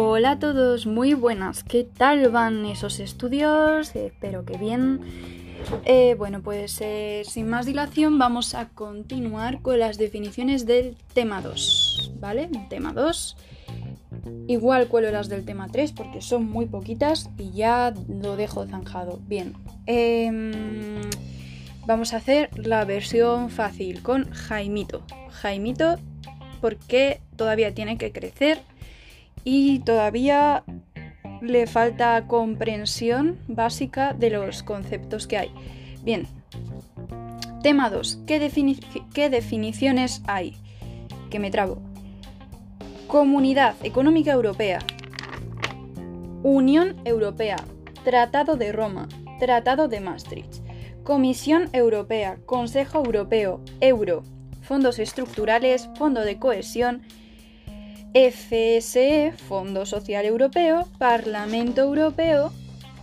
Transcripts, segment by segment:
Hola a todos, muy buenas. ¿Qué tal van esos estudios? Espero que bien. Eh, bueno, pues eh, sin más dilación vamos a continuar con las definiciones del tema 2, ¿vale? Tema 2. Igual cuelo las del tema 3 porque son muy poquitas y ya lo dejo zanjado. Bien. Em, vamos a hacer la versión fácil con Jaimito. Jaimito porque todavía tiene que crecer y todavía le falta comprensión básica de los conceptos que hay. Bien, tema 2. ¿Qué, definiciones hay? Que me trago. Comunidad Económica Europea. Unión Europea. Tratado de Roma. Tratado de Maastricht. Comisión Europea. Consejo Europeo. Euro. Fondos estructurales. Fondo de cohesión FSE, Fondo Social Europeo, Parlamento Europeo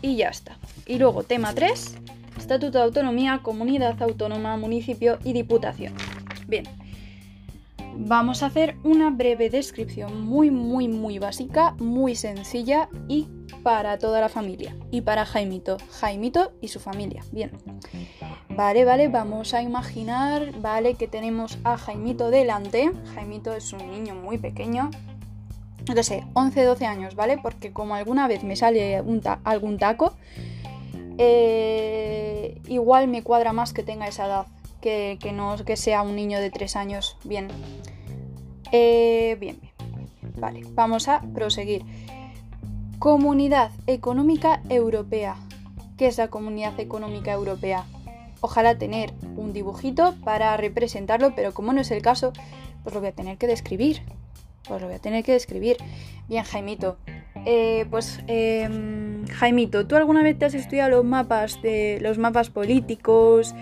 y ya está. Y luego tema 3, Estatuto de Autonomía, Comunidad Autónoma, Municipio y Diputación. Bien, vamos a hacer una breve descripción muy, muy, muy básica, muy sencilla y para toda la familia. Y para Jaimito, Jaimito y su familia. Bien. Vale, vale, vamos a imaginar, vale, que tenemos a Jaimito delante. Jaimito es un niño muy pequeño, no sé, 11, 12 años, ¿vale? Porque como alguna vez me sale algún taco, eh, igual me cuadra más que tenga esa edad, que, no que sea un niño de 3 años. Bien. Eh, bien, bien. Vale, vamos a proseguir. Comunidad Económica Europea. ¿Qué es la Comunidad Económica Europea? Ojalá tener un dibujito para representarlo, pero como no es el caso, pues lo voy a tener que describir. Pues lo voy a tener que describir. Bien, Jaimito. Eh, pues, em, Jaimito, ¿tú alguna vez te has estudiado los mapas de los mapas políticos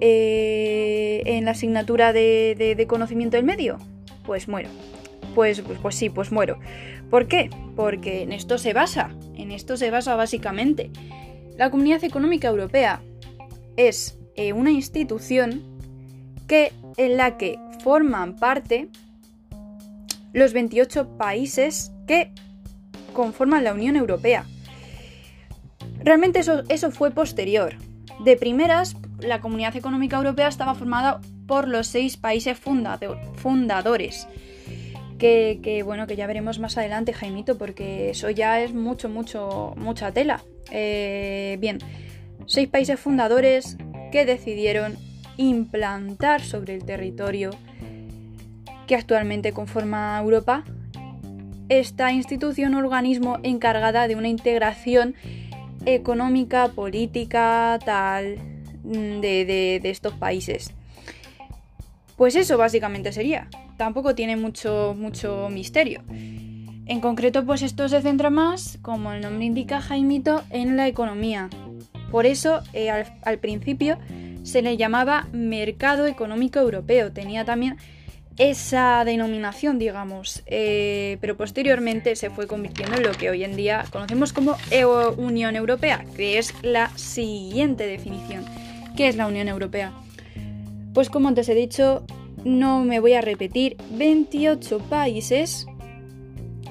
eh, en la asignatura de, conocimiento del medio? Pues muero. Pues, pues, pues sí, pues muero. ¿Por qué? Porque en esto se basa. En esto se basa básicamente. La Comunidad Económica Europea es eh, una institución que, en la que forman parte los 28 países que conforman la Unión Europea. Realmente eso, eso fue posterior. De primeras, la Comunidad Económica Europea estaba formada por los seis países fundadores. Que, bueno, que ya veremos más adelante, Jaimito, porque eso ya es mucho, mucho, mucha tela. Eh, bien, seis países fundadores que decidieron implantar sobre el territorio que actualmente conforma Europa esta institución organismo encargada de una integración económica, política, tal, mm, de, estos países. Pues eso básicamente sería. Tampoco tiene mucho, mucho misterio. En concreto, pues esto se centra más, como el nombre indica Jaimito, en la economía, por eso, eh, al, principio se le llamaba Mercado Económico Europeo. Tenía también esa denominación, digamos, eh, pero posteriormente se fue convirtiendo en lo que hoy en día conocemos como Unión Europea, que es la siguiente definición. ¿Qué es la Unión Europea? Pues como antes he dicho, no me voy a repetir, 28 países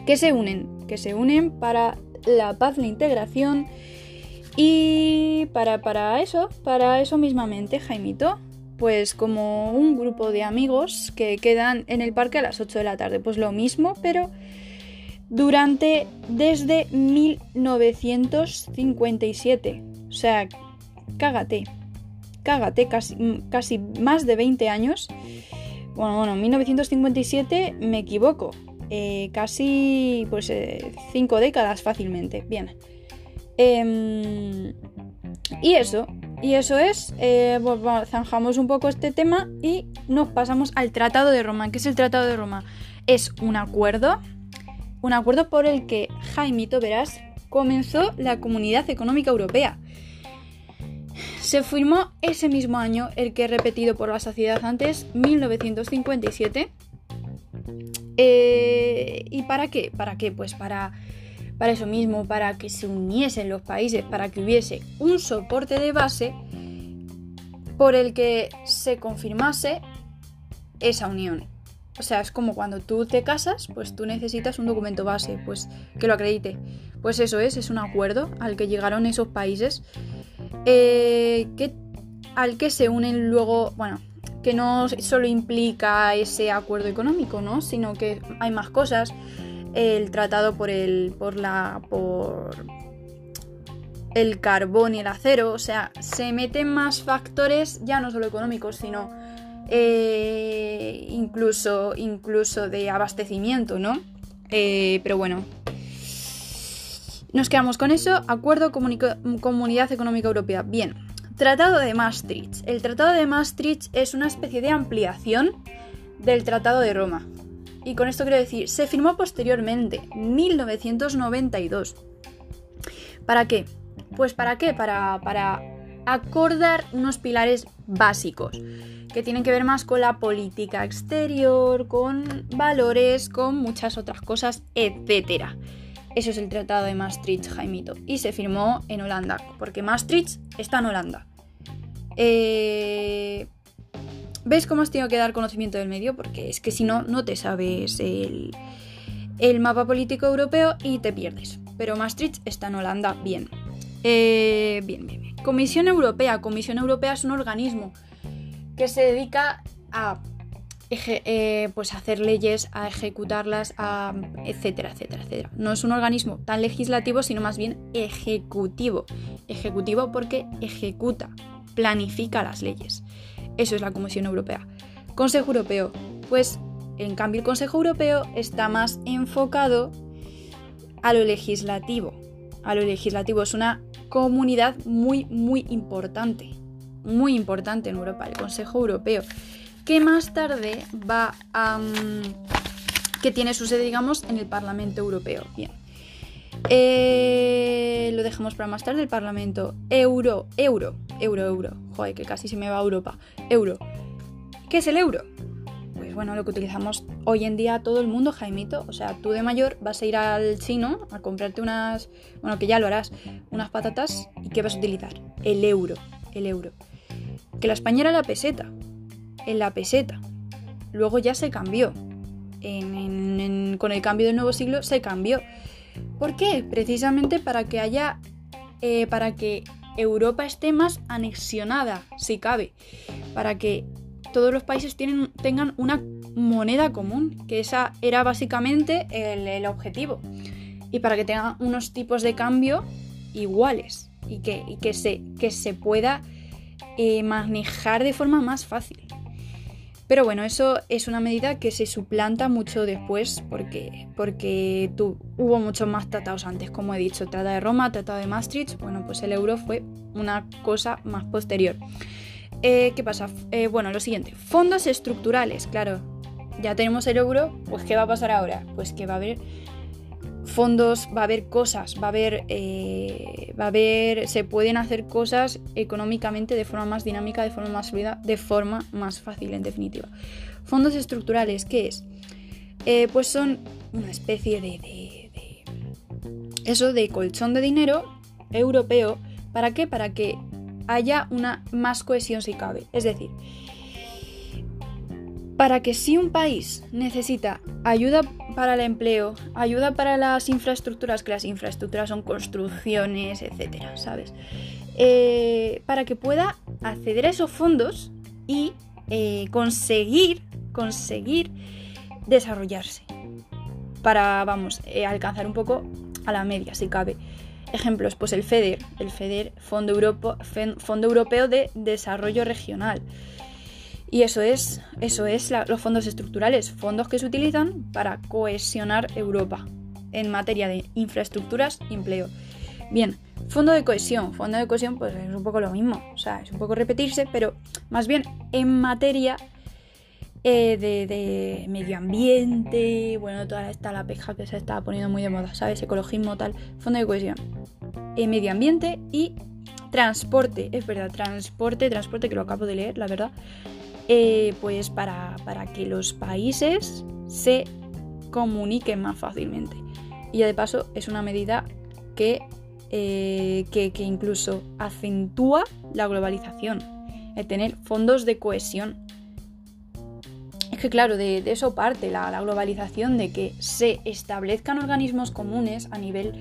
que se unen, que se unen para la paz, la integración y para, para eso, para eso mismamente, Jaimito, pues como un grupo de amigos que quedan en el parque a las 8 de la tarde. Pues lo mismo, pero durante desde 1957. O sea, cágate. Cágate, casi, casi más de 20 años. Bueno, bueno, 1957 me equivoco. Eh, casi pues 5 eh, décadas fácilmente. Bien. Em, y eso, y eso es, eh, zanjamos un poco este tema y nos pasamos al Tratado de Roma. ¿Qué es el Tratado de Roma? Es un acuerdo, un acuerdo por el que Jaimito Verás comenzó la Comunidad Económica Europea. Se firmó ese mismo año, el que he repetido por la sociedad antes, 1957. Eh, ¿Y para qué? ¿Para qué? Pues para para eso mismo, para que se uniesen los países, para que hubiese un soporte de base por el que se confirmase esa unión. o sea, es como cuando tú te casas, pues tú necesitas un documento base, pues que lo acredite. Pues eso es, es un acuerdo al que llegaron esos países eh, que, al que se unen luego, bueno, que no solo implica ese acuerdo económico, ¿no? Sino que hay más cosas. El tratado por el. por la. por el carbón y el acero. O sea, se meten más factores, ya no solo económicos, sino eh, incluso, incluso de abastecimiento, ¿no? Eh, pero bueno. Nos quedamos con eso. Acuerdo Comunidad Económica Europea. Bien. Tratado de Maastricht. El Tratado de Maastricht es una especie de ampliación del Tratado de Roma. Y con esto quiero decir, se firmó posteriormente, 1992. ¿Para qué? Pues para qué? Para, para acordar unos pilares básicos que tienen que ver más con la política exterior, con valores, con muchas otras cosas, etc. Eso es el Tratado de Maastricht, Jaimito. Y se firmó en Holanda, porque Maastricht está en Holanda. Eh... ¿Ves cómo has tenido que dar conocimiento del medio? Porque es que si no, no te sabes el, mapa político europeo y te pierdes. Pero Maastricht está en Holanda, bien. Eh, bien, bien, bien. Comisión Europea. Comisión Europea es un organismo que se dedica a eh, pues hacer leyes, a ejecutarlas, a etcétera, etcétera, etcétera. No es un organismo tan legislativo, sino más bien ejecutivo. Ejecutivo porque ejecuta, planifica las leyes. Eso es la Comisión Europea. Consejo Europeo. Pues en cambio el Consejo Europeo está más enfocado a lo legislativo. A lo legislativo es una comunidad muy, muy importante. Muy importante en Europa, el Consejo Europeo que más tarde va a... Mm, que tiene su sede, digamos, en el Parlamento Europeo. Bien. Eh, lo dejamos para más tarde, el Parlamento Euro, Euro, Euro, Euro. Joder, que casi se me va a Europa. Euro. ¿Qué es el euro? Pues bueno, lo que utilizamos hoy en día todo el mundo, Jaimito. O sea, tú de mayor vas a ir al chino a comprarte unas, bueno, que ya lo harás, unas patatas y ¿qué vas a utilizar? El euro, el euro. Que la España era la peseta en la peseta. Luego ya se cambió. con el cambio del nuevo siglo se cambió. ¿Por qué? Precisamente para que haya. Eh, para que Europa esté más anexionada, si cabe. Para que todos los países tengan una moneda común, que esa era básicamente el, objetivo. Y para que tengan unos tipos de cambio iguales y que, que, se, que se pueda eh, manejar de forma más fácil. Pero bueno, eso es una medida que se suplanta mucho después porque, porque hubo muchos más tratados antes, como he dicho, Tratado de Roma, Tratado de Maastricht, bueno, pues el euro fue una cosa más posterior. Eh, ¿Qué pasa? Eh, bueno, lo siguiente, fondos estructurales, claro, ya tenemos el euro, pues ¿qué va a pasar ahora? Pues que va a haber fondos, va a haber cosas, va a haber, eh, va a haber, se pueden hacer cosas económicamente de forma más dinámica, de forma más fluida, de forma más fácil, en definitiva. Fondos estructurales, ¿qué es? Eh, pues son una especie de, de, de, eso de colchón de dinero europeo. ¿Para qué? Para que haya una más cohesión si cabe. Es decir, para que si un país necesita ayuda para el empleo, ayuda para las infraestructuras, que las infraestructuras son construcciones, etcétera, ¿sabes? Eh, para que pueda acceder a esos fondos y eh, conseguir, conseguir desarrollarse. Para, vamos, eh, alcanzar un poco a la media, si cabe. Ejemplos, pues el FEDER, el FEDER, Fondo, Fondo Europeo de Desarrollo Regional. Y eso es, eso es los fondos estructurales, fondos que se utilizan para cohesionar Europa en materia de infraestructuras y empleo. Bien, fondo de cohesión. Fondo de cohesión pues es un poco lo mismo, o sea, es un poco repetirse, pero más bien en materia eh, de, medio ambiente, bueno, toda esta la peja que se está poniendo muy de moda, ¿sabes? Ecologismo, tal, fondo de cohesión. En medio ambiente y transporte, es verdad, transporte, transporte que lo acabo de leer, la verdad. Eh, pues para, que los países se comuniquen más fácilmente. Y de paso es una medida que, eh, que, que incluso acentúa la globalización, el tener fondos de cohesión. Es que claro, de, eso parte la, globalización, de que se establezcan organismos comunes a nivel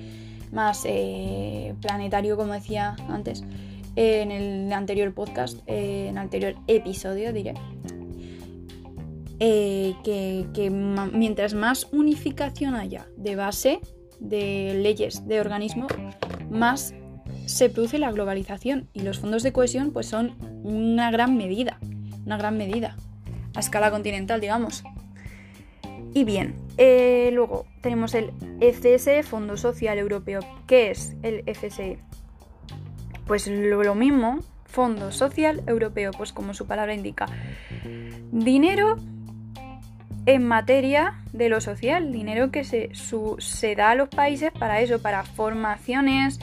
más eh, planetario, como decía antes en el anterior podcast, en el anterior episodio diré, que, mientras más unificación haya de base, de leyes, de organismos, más se produce la globalización y los fondos de cohesión pues son una gran medida, una gran medida a escala continental, digamos. Y bien, eh, luego tenemos el FSE, Fondo Social Europeo. ¿Qué es el FSE? Pues lo, mismo, Fondo Social Europeo, pues como su palabra indica. Dinero en materia de lo social, dinero que se, se da a los países para eso, para formaciones,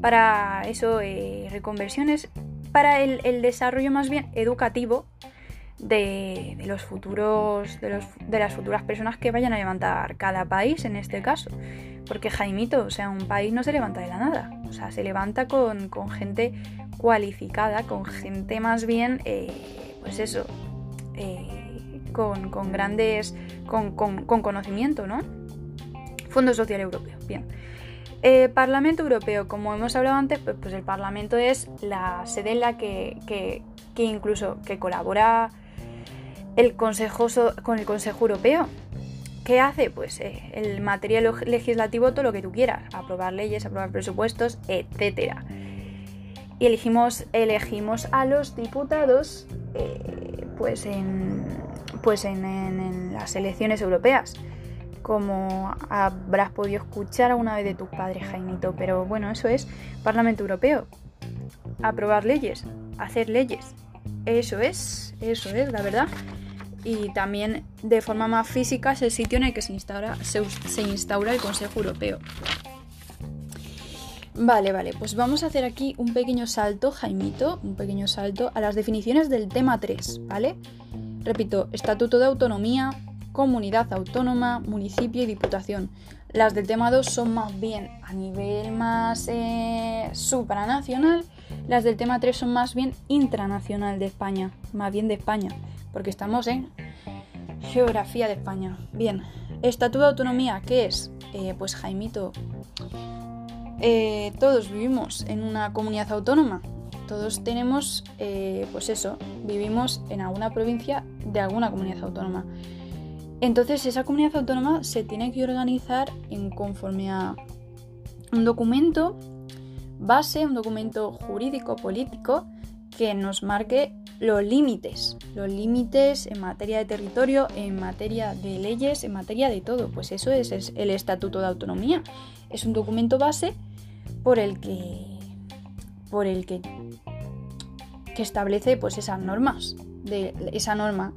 para eso, eh, reconversiones, para el, desarrollo más bien educativo de, los futuros, de, de, las futuras personas que vayan a levantar cada país en este caso. Porque Jaimito, o sea, un país no se levanta de la nada, o sea, se levanta con, gente cualificada, con gente más bien, eh, pues eso, eh, con, grandes, con, conocimiento, ¿no? Fondo Social Europeo, bien. Eh, Parlamento Europeo, como hemos hablado antes, pues, pues, el Parlamento es la sede en la que, que, incluso que colabora el Consejo con el Consejo Europeo. ¿Qué hace? Pues eh, el material legislativo, todo lo que tú quieras, aprobar leyes, aprobar presupuestos, etc. Y elegimos, elegimos a los diputados eh, pues en, pues en, las elecciones europeas, como habrás podido escuchar alguna vez de tus padres, Jaimito. Pero bueno, eso es Parlamento Europeo. Aprobar leyes, hacer leyes. Eso es, eso es, la verdad. Y también de forma más física es el sitio en el que se instaura, se instaura el Consejo Europeo. Vale, vale, pues vamos a hacer aquí un pequeño salto, Jaimito, un pequeño salto a las definiciones del tema 3, ¿vale? Repito, Estatuto de Autonomía, Comunidad Autónoma, Municipio y Diputación. Las del tema 2 son más bien a nivel más eh, supranacional, las del tema 3 son más bien intranacional de España, más bien de España, porque estamos en geografía de España. Bien, Estatuto de Autonomía, ¿qué es? Eh, pues Jaimito, eh, todos vivimos en una comunidad autónoma, todos tenemos, eh, pues eso, vivimos en alguna provincia de alguna comunidad autónoma. Entonces esa comunidad autónoma se tiene que organizar en conforme a un documento base, un documento jurídico político que nos marque los límites, los límites en materia de territorio, en materia de leyes, en materia de todo. Pues eso es, es el Estatuto de Autonomía. Es un documento base por el que por el que, que establece pues esas normas, de esa norma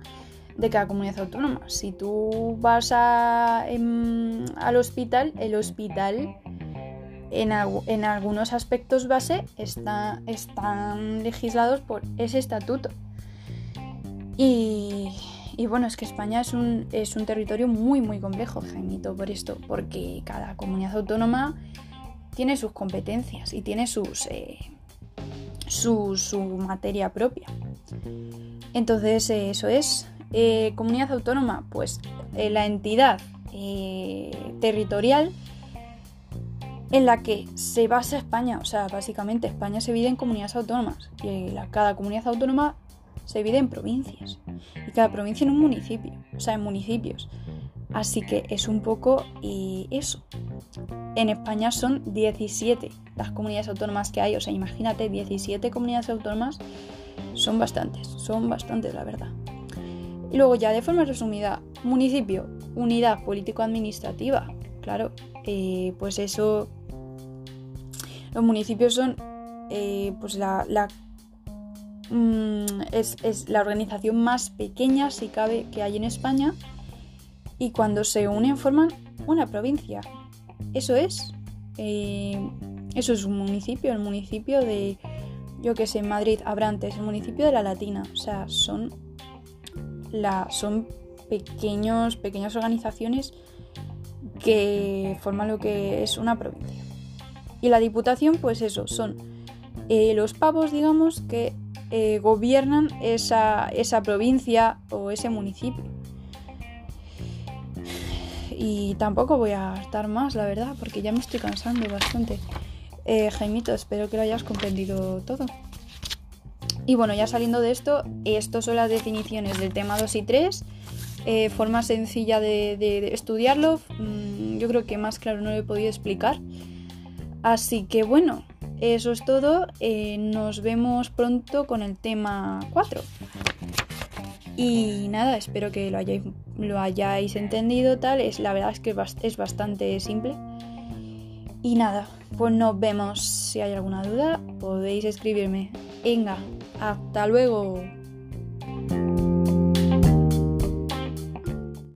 de cada comunidad autónoma. Si tú vas a, al hospital, el hospital en, algunos aspectos base está, están legislados por ese estatuto. Y, bueno, es que España es un, es un territorio muy, muy complejo, Jaimito, por esto, porque cada comunidad autónoma tiene sus competencias y tiene sus, eh, su, materia propia. Entonces, eh, eso es. Eh, comunidad autónoma, pues la entidad territorial en la que se basa España. O sea, básicamente España se divide en comunidades autónomas y cada comunidad autónoma se divide en provincias y cada provincia en un municipio, o sea, en municipios. Así que es un poco y eso. En España son 17 las comunidades autónomas que hay. O sea, imagínate, 17 comunidades autónomas son bastantes. Son bastantes, la verdad. Y luego ya de forma resumida, municipio, unidad político-administrativa. Claro, eh, pues eso... Los municipios son eh, pues la, la mm, es, la organización más pequeña, si cabe, que hay en España y cuando se unen forman una provincia. Eso es. Eh, eso es un municipio, el municipio de, yo que sé, Madrid, Abrantes, el municipio de la Latina. O sea, son, la, son pequeños, pequeñas organizaciones que forman lo que es una provincia. Y la diputación, pues eso, son eh, los pavos, digamos, que eh, gobiernan esa, esa provincia o ese municipio. y tampoco voy a estar más, la verdad, porque ya me estoy cansando bastante. Eh, Jaimito, espero que lo hayas comprendido todo. Y bueno, ya saliendo de esto, estas son las definiciones del tema 2 y 3. Eh, forma sencilla de, estudiarlo. Mm, yo creo que más claro no lo he podido explicar. Así que bueno, eso es todo. Eh, nos vemos pronto con el tema 4. Y nada, espero que lo hayáis, entendido tal. Es, la verdad es que es bastante simple. Y nada, pues nos vemos. Si hay alguna duda, podéis escribirme. Venga, hasta luego.